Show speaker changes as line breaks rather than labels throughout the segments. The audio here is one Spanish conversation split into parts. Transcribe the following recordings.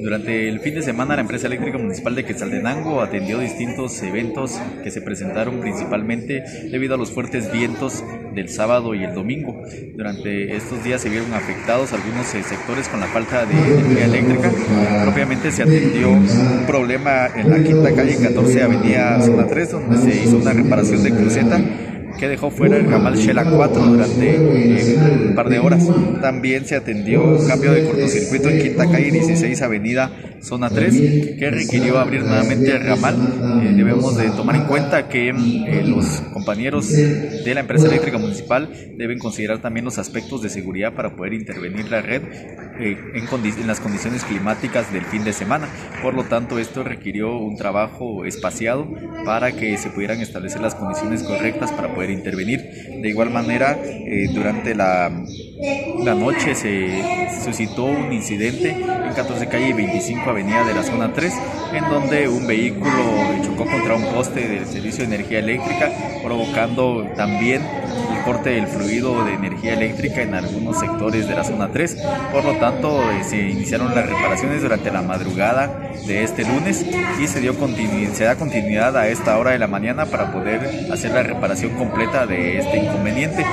Durante el fin de semana la empresa eléctrica municipal de Quetzaltenango atendió distintos eventos que se presentaron principalmente debido a los fuertes vientos del sábado y el domingo. Durante estos días se vieron afectados algunos eh, sectores con la falta de energía eléctrica. Propiamente se atendió un problema en la quinta calle 14 Avenida Zona 3 donde se hizo una reparación de cruceta que dejó fuera el ramal Shela 4 durante eh, un par de horas. También se atendió un cambio de cortocircuito en Quinta Calle 16 Avenida Zona 3 que requirió abrir nuevamente el ramal. Eh, debemos de tomar en cuenta que eh, los compañeros de la empresa eléctrica municipal deben considerar también los aspectos de seguridad para poder intervenir la red en, en, las condiciones climáticas del fin de semana. Por lo tanto, esto requirió un trabajo espaciado para que se pudieran establecer las condiciones correctas para poder intervenir. De igual manera, eh, durante la, la, noche se suscitó un incidente en 14 calle y 25 avenida de la zona 3, en donde un vehículo chocó contra un poste del servicio de energía eléctrica, provocando también corte del fluido de energía eléctrica en algunos sectores de la zona 3. Por lo tanto, eh, se iniciaron las reparaciones durante la madrugada de este lunes y se, dio se da continuidad a esta hora de la mañana para poder hacer la reparación completa de este inconveniente.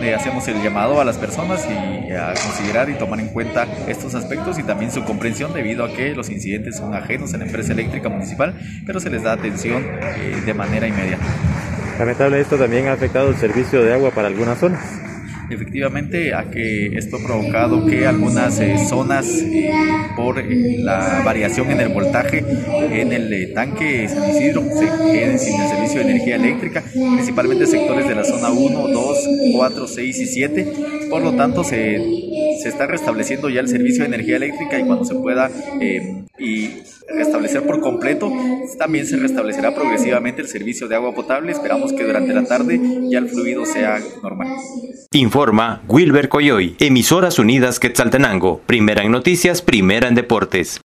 Le hacemos el llamado a las personas y a considerar y tomar en cuenta estos aspectos y también su comprensión debido a que los incidentes son ajenos a la empresa eléctrica municipal, pero se les da atención eh, de manera inmediata.
Lamentable esto también ha afectado el servicio de agua para algunas zonas
efectivamente a que esto ha provocado que algunas eh, zonas eh, por eh, la variación en el voltaje en el tanque San Isidro se queden sin el servicio de energía eléctrica, principalmente sectores de la zona 1, 2, 4, 6 y 7. Por lo tanto, se, se está restableciendo ya el servicio de energía eléctrica y cuando se pueda y restablecer por completo, también se restablecerá progresivamente el servicio de agua potable. Esperamos que durante la tarde ya el fluido sea normal.
Informa Wilber Coyoy, Emisoras Unidas Quetzaltenango, primera en noticias, primera en deportes.